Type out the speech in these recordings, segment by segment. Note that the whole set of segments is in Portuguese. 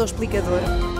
ao explicador.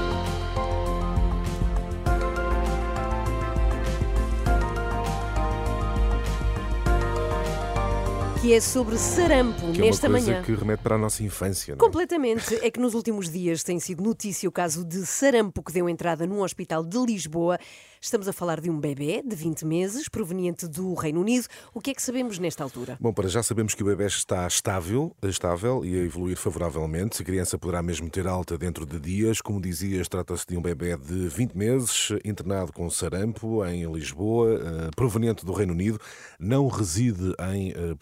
Que é sobre sarampo Que é nesta uma coisa manhã. que remete para a nossa infância. Não é? Completamente. É que nos últimos dias tem sido notícia o caso de sarampo que deu entrada num hospital de Lisboa. Estamos a falar de um bebê de 20 meses, proveniente do Reino Unido. O que é que sabemos nesta altura? Bom, para já sabemos que o bebê está estável, estável e a evoluir favoravelmente. A criança poderá mesmo ter alta dentro de dias. Como dizias, trata-se de um bebê de 20 meses, internado com sarampo em Lisboa, eh, proveniente do Reino Unido, não reside em eh,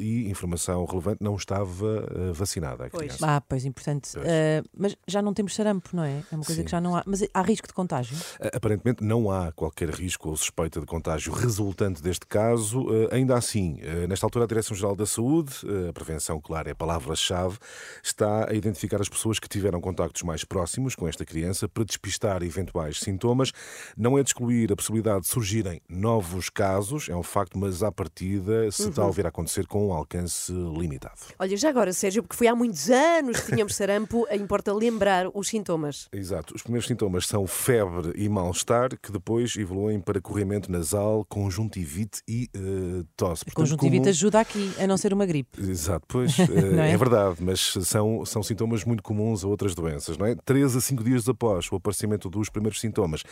E, informação relevante, não estava eh, vacinada a Pois. criança. Ah, pois, importante. Pois. Ah, mas já não temos sarampo, não é? É uma coisa Sim. que já não há. Mas há risco de contágio? Eh, Aparentemente não há qualquer risco ou suspeita de contágio resultante deste caso. Eh, Ainda assim, eh, nesta altura, a Direção-Geral da Saúde, a prevenção, claro, é a palavra-chave, está a identificar as pessoas que tiveram contactos mais próximos com esta criança para despistar eventuais sintomas. Não é de excluir a possibilidade de surgirem novos casos, é um facto, mas à partida se tal vir a acontecer com um alcance limitado. Olha, já agora, Sérgio, porque foi há muitos anos que tínhamos sarampo, importa lembrar os sintomas. Exato. Os primeiros sintomas são febre e mal-estar, que depois evoluem para corrimento nasal, conjuntivite e eh, tosse. Portanto, conjuntivite como- ajuda aqui, a não ser uma gripe. Exato, pois eh, é? é? verdade, mas são, são sintomas muito comuns a outras doenças, não é? Três a cinco dias após o aparecimento dos primeiros sintomas,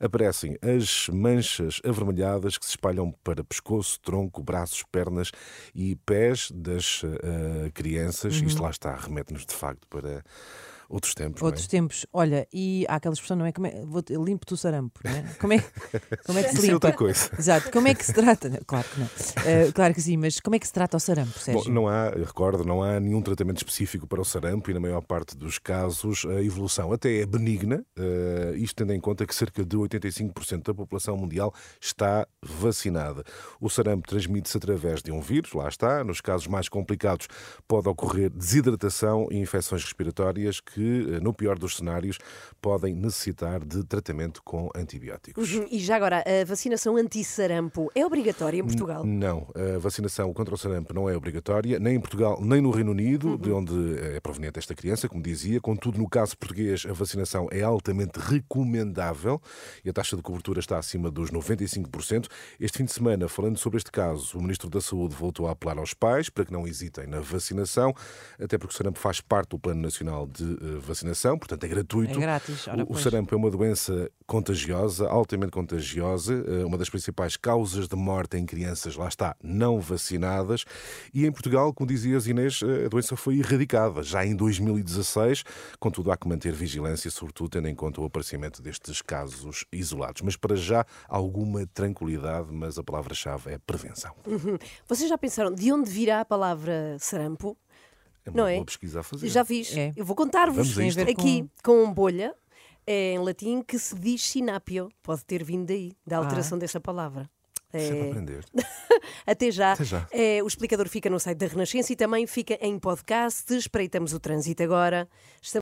aparecem as manchas avermelhadas que se espalham para pescoço, tronco, braços, pernas e pés das eh, crianças. Uhum. Isto lá está, remete-nos de facto para outros tempos. é? Outros tempos. Olha, e há aquela expressão, não é? Como é vou, limpo-te o sarampo, não é? Como é, como é que se Isso é limpa? outra coisa. Exato. Como é que se trata? Claro que não. Ah, claro que sim, mas como é que se trata o sarampo, Bom, Sérgio? não há, recordo, não há nenhum tratamento específico para o sarampo e, na maior parte dos casos, a evolução até é benigna, eh, isto tendo em conta que cerca de 85% da população mundial está vacinada. O sarampo transmite-se através de um vírus, lá está. Nos casos mais complicados, pode ocorrer desidratação e infecções respiratórias que, eh, no pior dos cenários, podem necessitar de tratamento com antibióticos. Uhum, E já agora, a vacinação anti-sarampo é obrigatória em Portugal? Não, a vacinação contra o sarampo não é obrigatória, nem em Portugal, nem no Reino Unido, Uhum. de onde é proveniente esta criança, como dizia. Contudo, no caso português, a vacinação é altamente recomendável e a taxa de cobertura está acima dos 95%. Este fim de semana, falando sobre este caso, o Ministro da Saúde voltou a apelar aos pais para que não hesitem na vacinação, até porque o sarampo faz parte do Plano Nacional de eh, Vacinação, portanto é gratuito. É grátis, ora, O- o sarampo é uma doença contagiosa, altamente contagiosa, eh, uma das principais causas de morte em crianças, lá está, não vacinadas. E em Portugal, como dizias Inês, eh, a doença foi erradicada já em 2016. Contudo, há que manter vigilância, sobretudo tendo em conta o aparecimento destes casos isolados. Mas para já, alguma tranquilidade, mas a palavra-chave é prevenção. Uhum. Vocês já pensaram de onde virá a palavra sarampo? É uma Não é? boa pesquisa a fazer. Já fiz. É. Eu vou contar-vos aqui com bolha. É em latim que se diz sinapio. Pode ter vindo daí, da alteração dessa palavra. Sempre a É, aprender. Até já. Até já. É, o explicador fica no site da Renascença e também fica em podcast. Espreitamos o trânsito agora. Estamos